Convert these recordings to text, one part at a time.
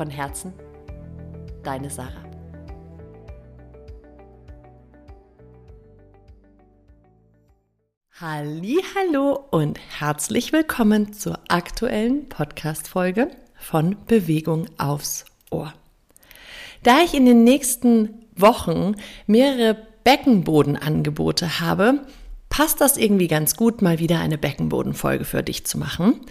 Von Herzen, deine Sarah. Hallo und herzlich willkommen zur aktuellen Podcast Folge von Bewegung aufs Ohr. Da ich in den nächsten Wochen mehrere Beckenbodenangebote habe, passt das irgendwie ganz gut, mal wieder eine Beckenbodenfolge für dich zu machen.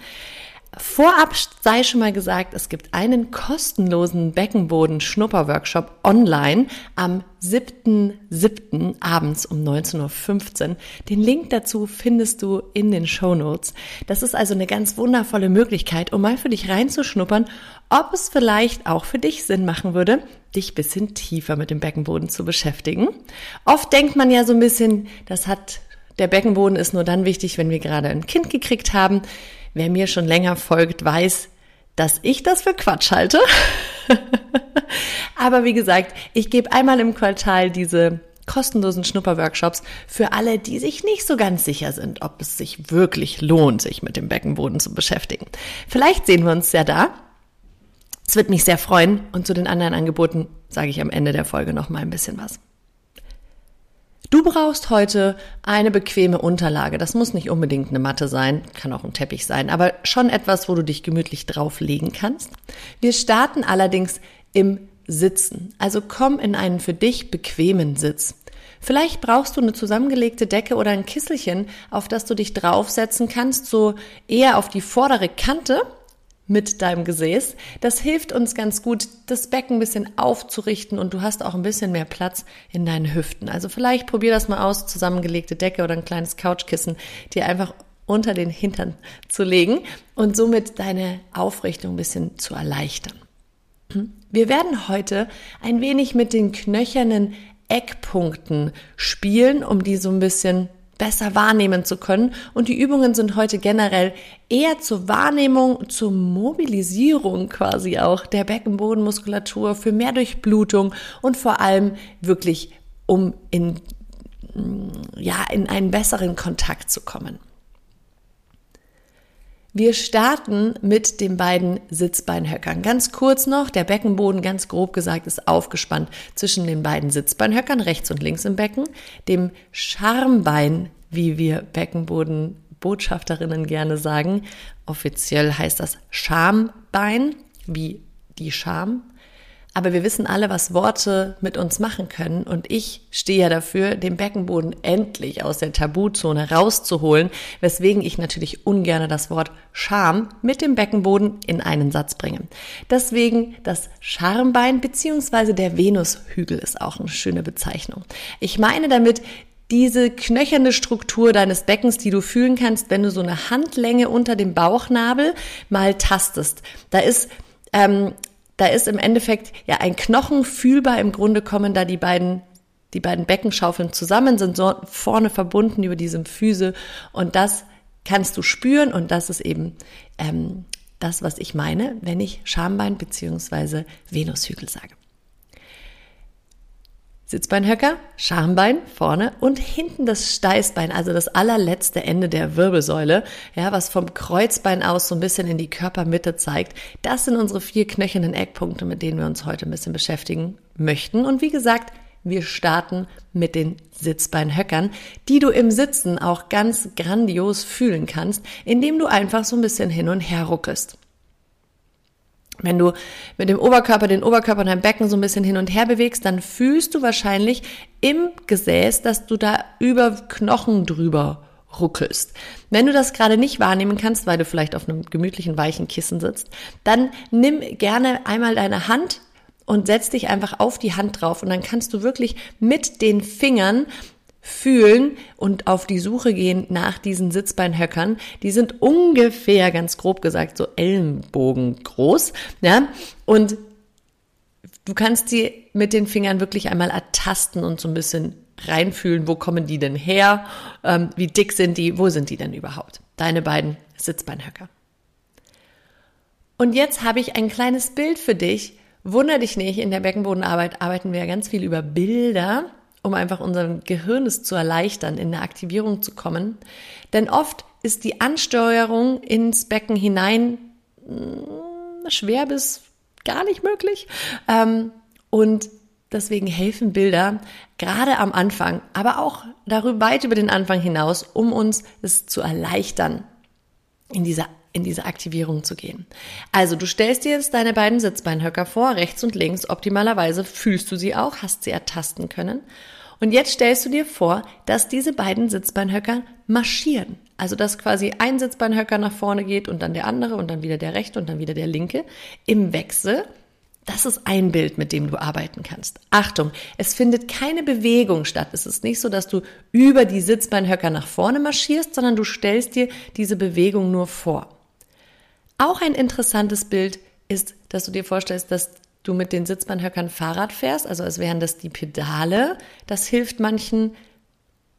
Vorab sei schon mal gesagt, es gibt einen kostenlosen Beckenboden-Schnupper-Workshop online am 7.7. abends um 19.15 Uhr. Den Link dazu findest du in den Show Notes. Das ist also eine ganz wundervolle Möglichkeit, um mal für dich reinzuschnuppern, ob es vielleicht auch für dich Sinn machen würde, dich bisschen tiefer mit dem Beckenboden zu beschäftigen. Oft denkt man ja so ein bisschen, das hat der Beckenboden ist nur dann wichtig, wenn wir gerade ein Kind gekriegt haben. Wer mir schon länger folgt, weiß, dass ich das für Quatsch halte. Aber wie gesagt, ich gebe einmal im Quartal diese kostenlosen Schnupperworkshops für alle, die sich nicht so ganz sicher sind, ob es sich wirklich lohnt, sich mit dem Beckenboden zu beschäftigen. Vielleicht sehen wir uns ja da. Es wird mich sehr freuen und zu den anderen Angeboten sage ich am Ende der Folge noch mal ein bisschen was. Du brauchst heute eine bequeme Unterlage. Das muss nicht unbedingt eine Matte sein, kann auch ein Teppich sein, aber schon etwas, wo du dich gemütlich drauflegen kannst. Wir starten allerdings im Sitzen. Also komm in einen für dich bequemen Sitz. Vielleicht brauchst du eine zusammengelegte Decke oder ein Kisselchen, auf das du dich draufsetzen kannst, so eher auf die vordere Kante mit deinem Gesäß. Das hilft uns ganz gut, das Becken ein bisschen aufzurichten und du hast auch ein bisschen mehr Platz in deinen Hüften. Also vielleicht probier das mal aus, zusammengelegte Decke oder ein kleines Couchkissen, dir einfach unter den Hintern zu legen und somit deine Aufrichtung ein bisschen zu erleichtern. Wir werden heute ein wenig mit den knöchernen Eckpunkten spielen, um die so ein bisschen besser wahrnehmen zu können. Und die Übungen sind heute generell eher zur Wahrnehmung, zur Mobilisierung quasi auch der Beckenbodenmuskulatur, für mehr Durchblutung und vor allem wirklich, um in, ja, in einen besseren Kontakt zu kommen. Wir starten mit den beiden Sitzbeinhöckern. Ganz kurz noch, der Beckenboden, ganz grob gesagt, ist aufgespannt zwischen den beiden Sitzbeinhöckern, rechts und links im Becken, dem Schambein, wie wir Beckenbodenbotschafterinnen gerne sagen. Offiziell heißt das Schambein, wie die Scham. Aber wir wissen alle, was Worte mit uns machen können. Und ich stehe ja dafür, den Beckenboden endlich aus der Tabuzone rauszuholen, weswegen ich natürlich ungern das Wort Scham mit dem Beckenboden in einen Satz bringe. Deswegen das Schambein beziehungsweise der Venushügel ist auch eine schöne Bezeichnung. Ich meine damit diese knöcherne Struktur deines Beckens, die du fühlen kannst, wenn du so eine Handlänge unter dem Bauchnabel mal tastest. Da ist ähm, da ist im Endeffekt ja ein Knochen fühlbar im Grunde kommen da die beiden die beiden Beckenschaufeln zusammen sind so vorne verbunden über diesem Füße und das kannst du spüren und das ist eben ähm, das, was ich meine, wenn ich Schambein beziehungsweise Venushügel sage. Sitzbeinhöcker, Schambein vorne und hinten das Steißbein, also das allerletzte Ende der Wirbelsäule, ja, was vom Kreuzbein aus so ein bisschen in die Körpermitte zeigt. Das sind unsere vier knöchernen Eckpunkte, mit denen wir uns heute ein bisschen beschäftigen möchten. Und wie gesagt, wir starten mit den Sitzbeinhöckern, die du im Sitzen auch ganz grandios fühlen kannst, indem du einfach so ein bisschen hin und her ruckelst. Wenn du mit dem Oberkörper, den Oberkörper und deinem Becken so ein bisschen hin und her bewegst, dann fühlst du wahrscheinlich im Gesäß, dass du da über Knochen drüber ruckelst. Wenn du das gerade nicht wahrnehmen kannst, weil du vielleicht auf einem gemütlichen, weichen Kissen sitzt, dann nimm gerne einmal deine Hand und setz dich einfach auf die Hand drauf und dann kannst du wirklich mit den Fingern fühlen und auf die Suche gehen nach diesen Sitzbeinhöckern. Die sind ungefähr, ganz grob gesagt, so Ellenbogen groß, ja, und du kannst sie mit den Fingern wirklich einmal ertasten und so ein bisschen reinfühlen, wo kommen die denn her, ähm, wie dick sind die, wo sind die denn überhaupt? Deine beiden Sitzbeinhöcker. Und jetzt habe ich ein kleines Bild für dich. Wunder dich nicht, in der Beckenbodenarbeit arbeiten wir ja ganz viel über Bilder um einfach unser Gehirn es zu erleichtern, in eine Aktivierung zu kommen. Denn oft ist die Ansteuerung ins Becken hinein mm, schwer bis gar nicht möglich. Ähm, und deswegen helfen Bilder gerade am Anfang, aber auch darüber weit über den Anfang hinaus, um uns es zu erleichtern, in dieser in diese Aktivierung zu gehen. Also du stellst dir jetzt deine beiden Sitzbeinhöcker vor, rechts und links. Optimalerweise fühlst du sie auch, hast sie ertasten können. Und jetzt stellst du dir vor, dass diese beiden Sitzbeinhöcker marschieren. Also dass quasi ein Sitzbeinhöcker nach vorne geht und dann der andere und dann wieder der rechte und dann wieder der linke im Wechsel. Das ist ein Bild, mit dem du arbeiten kannst. Achtung, es findet keine Bewegung statt. Es ist nicht so, dass du über die Sitzbeinhöcker nach vorne marschierst, sondern du stellst dir diese Bewegung nur vor. Auch ein interessantes Bild ist, dass du dir vorstellst, dass du mit den Sitzbeinhöckern Fahrrad fährst, also als wären das die Pedale. Das hilft manchen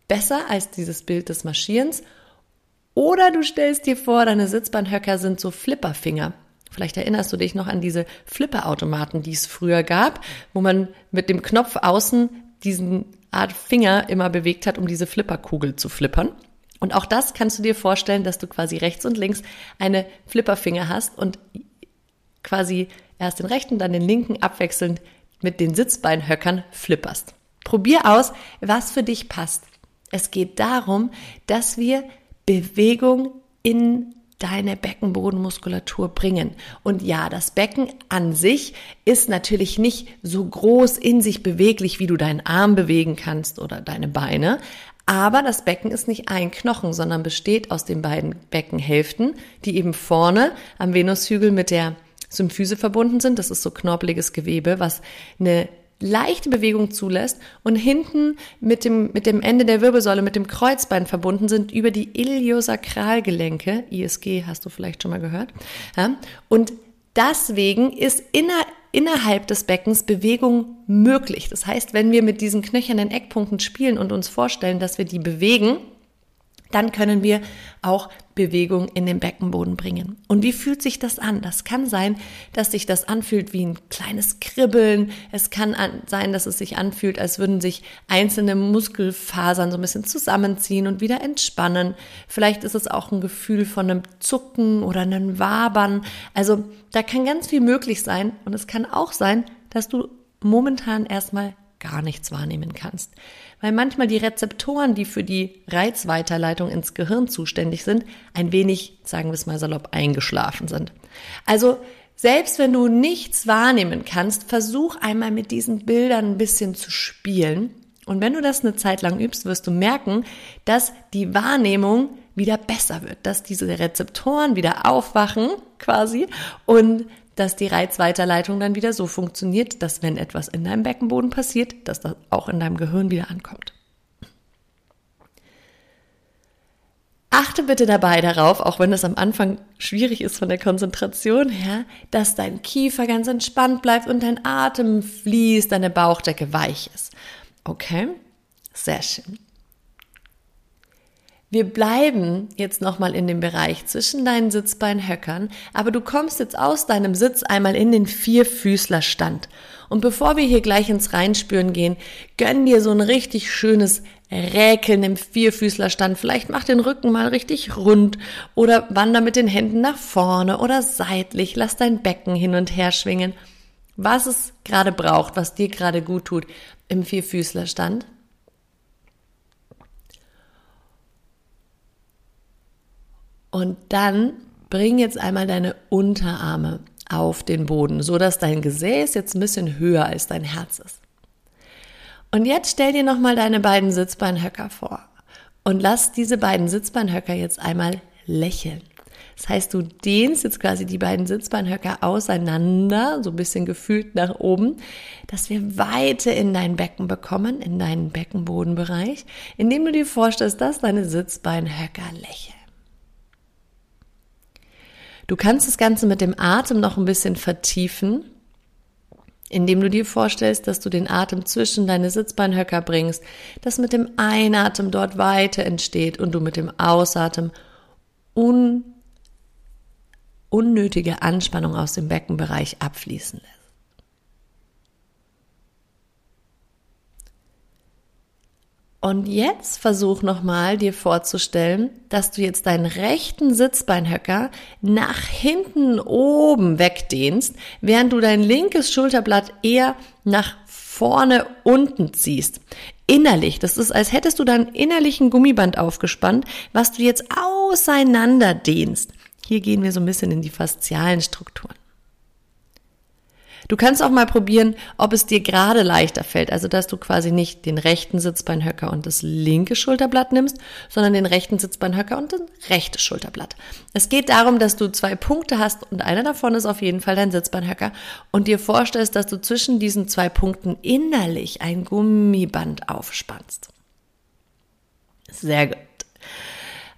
besser als dieses Bild des Marschierens. Oder du stellst dir vor, deine Sitzbeinhöcker sind so Flipperfinger. Vielleicht erinnerst du dich noch an diese Flipperautomaten, die es früher gab, wo man mit dem Knopf außen diesen Art Finger immer bewegt hat, um diese Flipperkugel zu flippern. Und auch das kannst du dir vorstellen, dass du quasi rechts und links eine Flipperfinger hast und quasi erst den rechten, dann den linken abwechselnd mit den Sitzbeinhöckern flipperst. Probier aus, was für dich passt. Es geht darum, dass wir Bewegung in deine Beckenbodenmuskulatur bringen. Und ja, das Becken an sich ist natürlich nicht so groß in sich beweglich, wie du deinen Arm bewegen kannst oder deine Beine. Aber das Becken ist nicht ein Knochen, sondern besteht aus den beiden Beckenhälften, die eben vorne am Venushügel mit der Symphyse verbunden sind. Das ist so knorpeliges Gewebe, was eine leichte Bewegung zulässt und hinten mit dem, mit dem Ende der Wirbelsäule, mit dem Kreuzbein verbunden sind über die Iliosakralgelenke. ISG hast du vielleicht schon mal gehört. Ja? Und deswegen ist inner, innerhalb des Beckens Bewegung möglich. Das heißt, wenn wir mit diesen knöchernen Eckpunkten spielen und uns vorstellen, dass wir die bewegen, dann können wir auch Bewegung in den Beckenboden bringen. Und wie fühlt sich das an? Das kann sein, dass sich das anfühlt wie ein kleines Kribbeln. Es kann sein, dass es sich anfühlt, als würden sich einzelne Muskelfasern so ein bisschen zusammenziehen und wieder entspannen. Vielleicht ist es auch ein Gefühl von einem Zucken oder einem Wabern. Also da kann ganz viel möglich sein. Und es kann auch sein, dass du momentan erstmal gar nichts wahrnehmen kannst. Weil manchmal die Rezeptoren, die für die Reizweiterleitung ins Gehirn zuständig sind, ein wenig, sagen wir es mal salopp, eingeschlafen sind. Also selbst wenn du nichts wahrnehmen kannst, versuch einmal mit diesen Bildern ein bisschen zu spielen. Und wenn du das eine Zeit lang übst, wirst du merken, dass die Wahrnehmung wieder besser wird, dass diese Rezeptoren wieder aufwachen quasi und dass die Reizweiterleitung dann wieder so funktioniert, dass wenn etwas in deinem Beckenboden passiert, dass das auch in deinem Gehirn wieder ankommt. Achte bitte dabei darauf, auch wenn es am Anfang schwierig ist von der Konzentration her, dass dein Kiefer ganz entspannt bleibt und dein Atem fließt, deine Bauchdecke weich ist. Okay? Sehr schön. Wir bleiben jetzt nochmal in dem Bereich zwischen deinen Sitzbeinhöckern, aber du kommst jetzt aus deinem Sitz einmal in den Vierfüßlerstand. Und bevor wir hier gleich ins Reinspüren gehen, gönn dir so ein richtig schönes Räkeln im Vierfüßlerstand. Vielleicht mach den Rücken mal richtig rund oder wander mit den Händen nach vorne oder seitlich. Lass dein Becken hin und her schwingen. Was es gerade braucht, was dir gerade gut tut im Vierfüßlerstand. Und dann bring jetzt einmal deine Unterarme auf den Boden, so dass dein Gesäß jetzt ein bisschen höher als dein Herz ist. Und jetzt stell dir nochmal deine beiden Sitzbeinhöcker vor und lass diese beiden Sitzbeinhöcker jetzt einmal lächeln. Das heißt, du dehnst jetzt quasi die beiden Sitzbeinhöcker auseinander, so ein bisschen gefühlt nach oben, dass wir Weite in dein Becken bekommen, in deinen Beckenbodenbereich, indem du dir vorstellst, dass deine Sitzbeinhöcker lächeln. Du kannst das Ganze mit dem Atem noch ein bisschen vertiefen, indem du dir vorstellst, dass du den Atem zwischen deine Sitzbeinhöcker bringst, dass mit dem Einatmen dort Weite entsteht und du mit dem Ausatmen un unnötige Anspannung aus dem Beckenbereich abfließen lässt. Und jetzt versuch nochmal dir vorzustellen, dass du jetzt deinen rechten Sitzbeinhöcker nach hinten oben wegdehnst, während du dein linkes Schulterblatt eher nach vorne unten ziehst. Innerlich, das ist, als hättest du deinen innerlichen Gummiband aufgespannt, was du jetzt auseinander dehnst. Hier gehen wir so ein bisschen in die faszialen Strukturen. Du kannst auch mal probieren, ob es dir gerade leichter fällt, also dass du quasi nicht den rechten Sitzbeinhöcker und das linke Schulterblatt nimmst, sondern den rechten Sitzbeinhöcker und das rechte Schulterblatt. Es geht darum, dass du zwei Punkte hast und einer davon ist auf jeden Fall dein Sitzbeinhöcker und dir vorstellst, dass du zwischen diesen zwei Punkten innerlich ein Gummiband aufspannst. Sehr gut.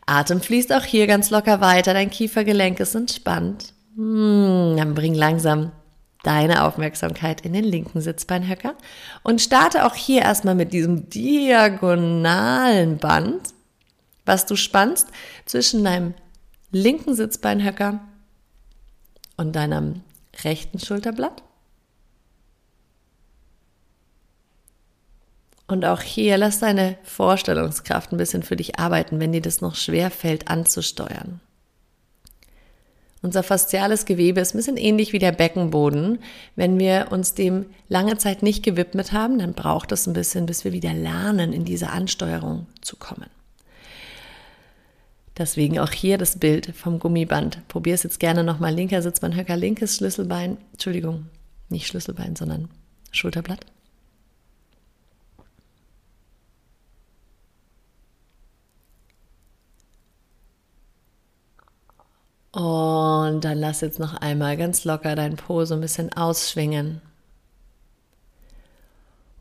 Atem fließt auch hier ganz locker weiter, dein Kiefergelenk ist entspannt. Hm, dann bring langsam deine Aufmerksamkeit in den linken Sitzbeinhöcker und starte auch hier erstmal mit diesem diagonalen Band, was du spannst zwischen deinem linken Sitzbeinhöcker und deinem rechten Schulterblatt. Und auch hier lass deine Vorstellungskraft ein bisschen für dich arbeiten, wenn dir das noch schwer fällt anzusteuern. Unser fasziales Gewebe ist ein bisschen ähnlich wie der Beckenboden. Wenn wir uns dem lange Zeit nicht gewidmet haben, dann braucht es ein bisschen, bis wir wieder lernen, in diese Ansteuerung zu kommen. Deswegen auch hier das Bild vom Gummiband. Probier es jetzt gerne nochmal. Linker Sitzbeinhöcker, linkes Schlüsselbein. Entschuldigung, nicht Schlüsselbein, sondern Schulterblatt. Und dann lass jetzt noch einmal ganz locker dein Po so ein bisschen ausschwingen.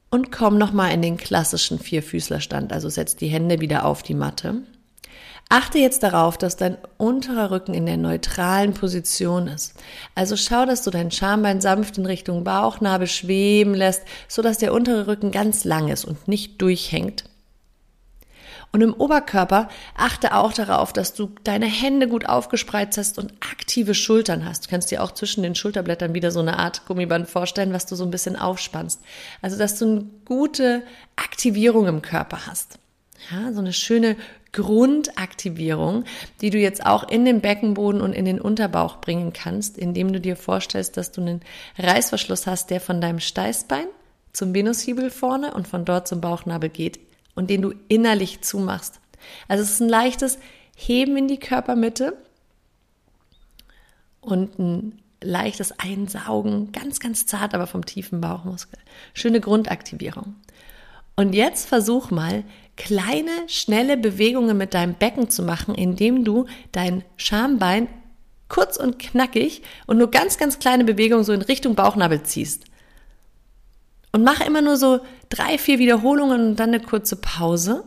Und komm nochmal in den klassischen Vierfüßlerstand. Also setz die Hände wieder auf die Matte. Achte jetzt darauf, dass dein unterer Rücken in der neutralen Position ist. Also schau, dass du dein Schambein sanft in Richtung Bauchnabel schweben lässt, so dass der untere Rücken ganz lang ist und nicht durchhängt. Und im Oberkörper achte auch darauf, dass du deine Hände gut aufgespreizt hast und aktive Schultern hast. Du kannst dir auch zwischen den Schulterblättern wieder so eine Art Gummiband vorstellen, was du so ein bisschen aufspannst. Also, dass du eine gute Aktivierung im Körper hast. Ja, so eine schöne Grundaktivierung, die du jetzt auch in den Beckenboden und in den Unterbauch bringen kannst, indem du dir vorstellst, dass du einen Reißverschluss hast, der von deinem Steißbein zum Venushügel vorne und von dort zum Bauchnabel geht und den du innerlich zumachst. Also es ist ein leichtes Heben in die Körpermitte und ein leichtes Einsaugen, ganz, ganz zart, aber vom tiefen Bauchmuskel. Schöne Grundaktivierung. Und jetzt versuch mal, kleine, schnelle Bewegungen mit deinem Becken zu machen, indem du dein Schambein kurz und knackig und nur ganz, ganz kleine Bewegungen so in Richtung Bauchnabel ziehst. Und mach immer nur so drei, vier Wiederholungen und dann eine kurze Pause.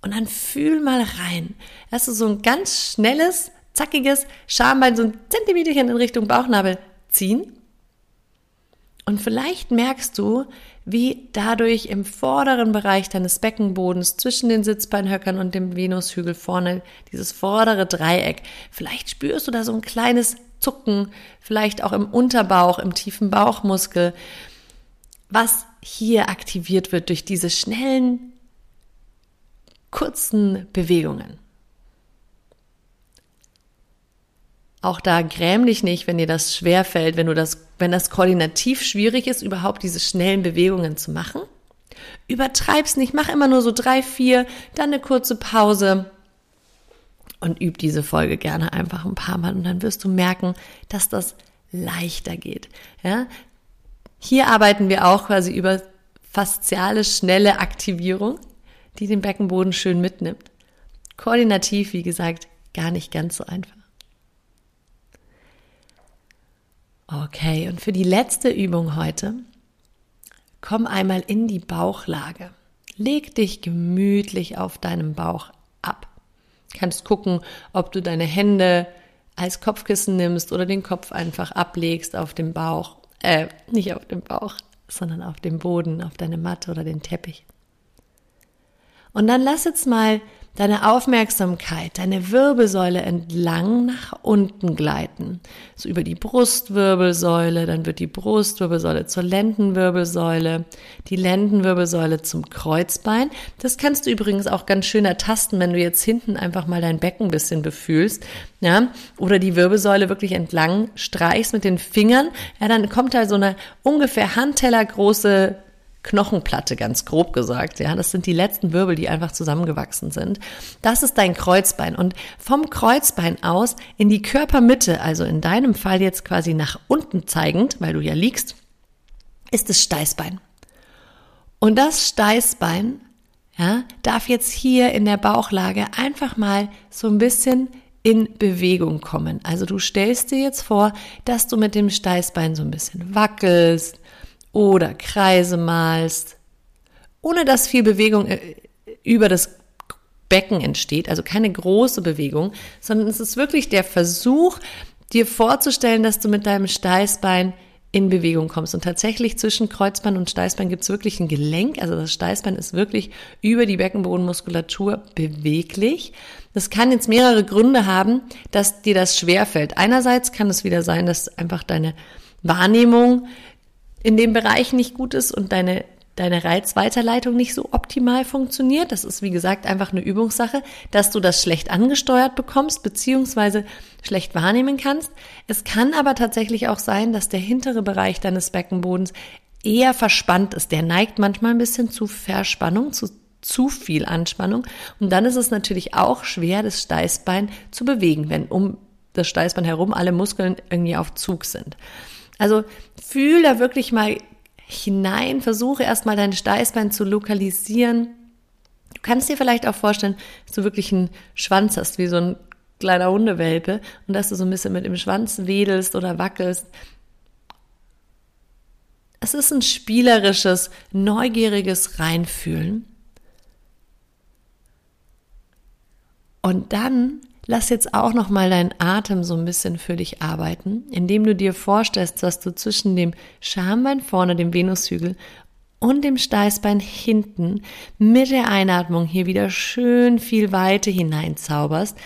Und dann fühl mal rein. Hast du so ein ganz schnelles, zackiges Schambein, so ein Zentimeterchen in Richtung Bauchnabel ziehen. Und vielleicht merkst du, wie dadurch im vorderen Bereich deines Beckenbodens zwischen den Sitzbeinhöckern und dem Venushügel vorne dieses vordere Dreieck, vielleicht spürst du da so ein kleines Zucken, vielleicht auch im Unterbauch, im tiefen Bauchmuskel was hier aktiviert wird durch diese schnellen, kurzen Bewegungen. Auch da gräm dich nicht, wenn dir das schwer fällt, wenn das, wenn das koordinativ schwierig ist, überhaupt diese schnellen Bewegungen zu machen. Übertreib's nicht, mach immer nur so drei, vier, dann eine kurze Pause und üb diese Folge gerne einfach ein paar Mal und dann wirst du merken, dass das leichter geht. Ja, hier arbeiten wir auch quasi über fasziale, schnelle Aktivierung, die den Beckenboden schön mitnimmt. Koordinativ, wie gesagt, gar nicht ganz so einfach. Okay, und für die letzte Übung heute, komm einmal in die Bauchlage. Leg dich gemütlich auf deinem Bauch ab. Kannst gucken, ob du deine Hände als Kopfkissen nimmst oder den Kopf einfach ablegst auf dem Bauch, äh, nicht auf dem Bauch, sondern auf dem Boden, auf deine Matte oder den Teppich. Und dann lass jetzt mal deine Aufmerksamkeit, deine Wirbelsäule entlang nach unten gleiten. So über die Brustwirbelsäule, dann wird die Brustwirbelsäule zur Lendenwirbelsäule, die Lendenwirbelsäule zum Kreuzbein. Das kannst du übrigens auch ganz schön ertasten, wenn du jetzt hinten einfach mal dein Becken ein bisschen befühlst, ja, oder die Wirbelsäule wirklich entlang streichst mit den Fingern, ja, dann kommt da so eine ungefähr handtellergroße Knochenplatte, ganz grob gesagt. Ja, das sind die letzten Wirbel, die einfach zusammengewachsen sind. Das ist dein Kreuzbein. Und vom Kreuzbein aus in die Körpermitte, also in deinem Fall jetzt quasi nach unten zeigend, weil du ja liegst, ist das Steißbein. Und das Steißbein, ja, darf jetzt hier in der Bauchlage einfach mal so ein bisschen in Bewegung kommen. Also du stellst dir jetzt vor, dass du mit dem Steißbein so ein bisschen wackelst, oder Kreise malst, ohne dass viel Bewegung äh, über das Becken entsteht, also keine große Bewegung, sondern es ist wirklich der Versuch, dir vorzustellen, dass du mit deinem Steißbein in Bewegung kommst. Und tatsächlich zwischen Kreuzbein und Steißbein gibt es wirklich ein Gelenk. Also das Steißbein ist wirklich über die Beckenbodenmuskulatur beweglich. Das kann jetzt mehrere Gründe haben, dass dir das schwerfällt. Einerseits kann es wieder sein, dass einfach deine Wahrnehmung in dem Bereich nicht gut ist und deine deine Reizweiterleitung nicht so optimal funktioniert. Das ist, wie gesagt, einfach eine Übungssache, dass du das schlecht angesteuert bekommst, beziehungsweise schlecht wahrnehmen kannst. Es kann aber tatsächlich auch sein, dass der hintere Bereich deines Beckenbodens eher verspannt ist. Der neigt manchmal ein bisschen zu Verspannung, zu zu viel Anspannung. Und dann ist es natürlich auch schwer, das Steißbein zu bewegen, wenn um das Steißbein herum alle Muskeln irgendwie auf Zug sind. Also fühl da wirklich mal hinein, versuche erstmal dein Steißbein zu lokalisieren. Du kannst dir vielleicht auch vorstellen, dass du wirklich einen Schwanz hast, wie so ein kleiner Hundewelpe und dass du so ein bisschen mit dem Schwanz wedelst oder wackelst. Es ist ein spielerisches, neugieriges Reinfühlen. Und dann lass jetzt auch noch mal deinen Atem so ein bisschen für dich arbeiten, indem du dir vorstellst, dass du zwischen dem Schambein vorne, dem Venushügel und dem Steißbein hinten mit der Einatmung hier wieder schön viel Weite hineinzauberst.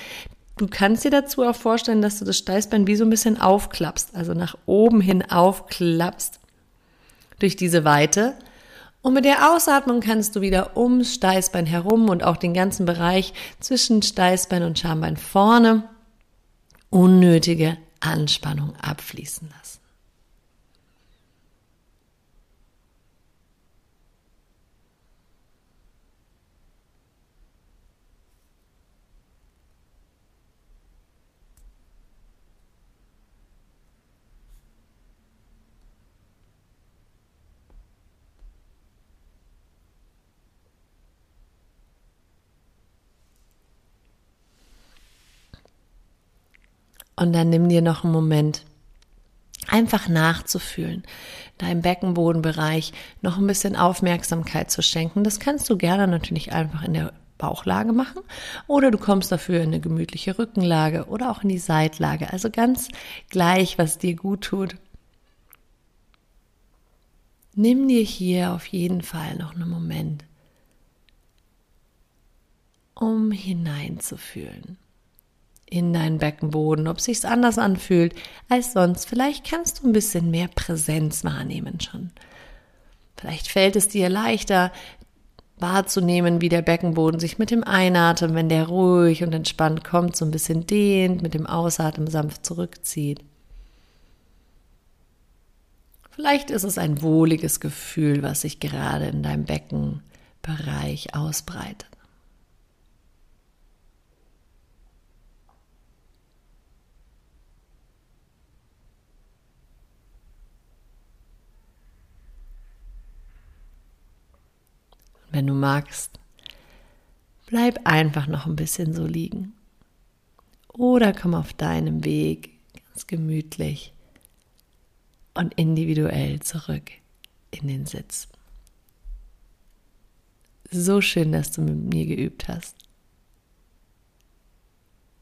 Du kannst dir dazu auch vorstellen, dass du das Steißbein wie so ein bisschen aufklappst, also nach oben hin aufklappst durch diese Weite und mit der Ausatmung kannst du wieder ums Steißbein herum und auch den ganzen Bereich zwischen Steißbein und Schambein vorne unnötige Anspannung abfließen lassen. Und dann nimm dir noch einen Moment, einfach nachzufühlen, deinem Beckenbodenbereich noch ein bisschen Aufmerksamkeit zu schenken. Das kannst du gerne natürlich einfach in der Bauchlage machen oder du kommst dafür in eine gemütliche Rückenlage oder auch in die Seitlage. Also ganz gleich, was dir gut tut. Nimm dir hier auf jeden Fall noch einen Moment, um hineinzufühlen in deinen Beckenboden, ob sich's anders anfühlt als sonst. Vielleicht kannst du ein bisschen mehr Präsenz wahrnehmen schon. Vielleicht fällt es dir leichter wahrzunehmen, wie der Beckenboden sich mit dem Einatmen, wenn der ruhig und entspannt kommt, so ein bisschen dehnt, mit dem Ausatmen sanft zurückzieht. Vielleicht ist es ein wohliges Gefühl, was sich gerade in deinem Beckenbereich ausbreitet. Wenn du magst, bleib einfach noch ein bisschen so liegen. oder komm auf deinem Weg ganz gemütlich und individuell zurück in den Sitz. So schön, dass du mit mir geübt hast.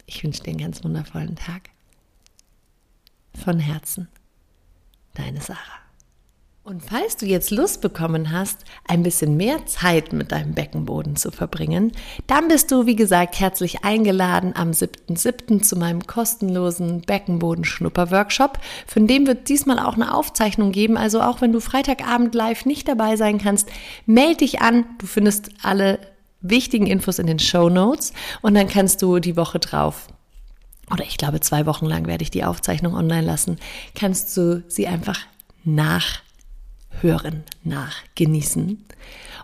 Ich wünsche dir einen ganz wundervollen Tag. Von Herzen, deine Sarah. Und falls du jetzt Lust bekommen hast, ein bisschen mehr Zeit mit deinem Beckenboden zu verbringen, dann bist du, wie gesagt, herzlich eingeladen am 7.7. zu meinem kostenlosen Beckenboden-Schnupper-Workshop. Von dem wird diesmal auch eine Aufzeichnung geben. Also auch wenn du Freitagabend live nicht dabei sein kannst, melde dich an. Du findest alle wichtigen Infos in den Show Notes und dann kannst du die Woche drauf oder ich glaube zwei Wochen lang werde ich die Aufzeichnung online lassen, kannst du sie einfach nach Hören nach genießen.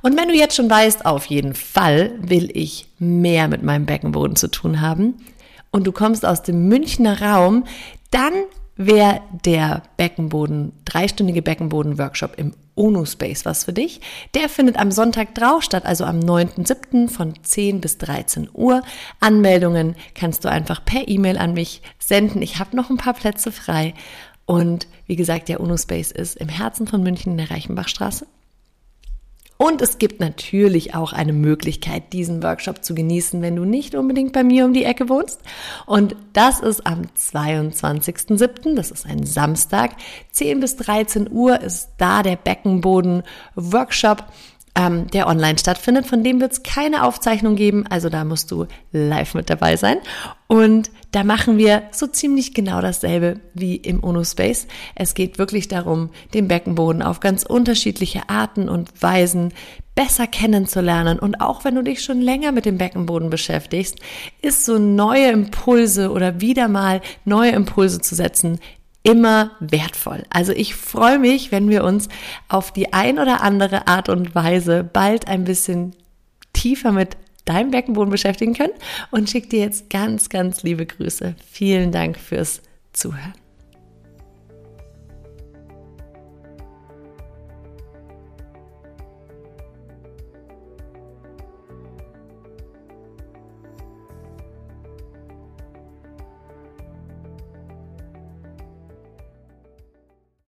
Und wenn du jetzt schon weißt, auf jeden Fall will ich mehr mit meinem Beckenboden zu tun haben und du kommst aus dem Münchner Raum, dann wäre der Beckenboden, dreistündige Beckenboden-Workshop im UNO Space was für dich. Der findet am Sonntag drauf statt, also am 9.7. von 10 bis 13 Uhr. Anmeldungen kannst du einfach per E-Mail an mich senden. Ich habe noch ein paar Plätze frei und wie gesagt, der UNO-Space ist im Herzen von München in der Reichenbachstraße. Und es gibt natürlich auch eine Möglichkeit, diesen Workshop zu genießen, wenn du nicht unbedingt bei mir um die Ecke wohnst. Und das ist am 22.07., das ist ein Samstag, 10 bis 13 Uhr ist da der Beckenboden-Workshop ähm, der online stattfindet. Von dem wird es keine Aufzeichnung geben, also da musst du live mit dabei sein. Und da machen wir so ziemlich genau dasselbe wie im UNO-Space. Es geht wirklich darum, den Beckenboden auf ganz unterschiedliche Arten und Weisen besser kennenzulernen. Und auch wenn du dich schon länger mit dem Beckenboden beschäftigst, ist so neue Impulse oder wieder mal neue Impulse zu setzen immer wertvoll. Also ich freue mich, wenn wir uns auf die ein oder andere Art und Weise bald ein bisschen tiefer mit deinem Beckenboden beschäftigen können und schicke dir jetzt ganz, ganz liebe Grüße. Vielen Dank fürs Zuhören.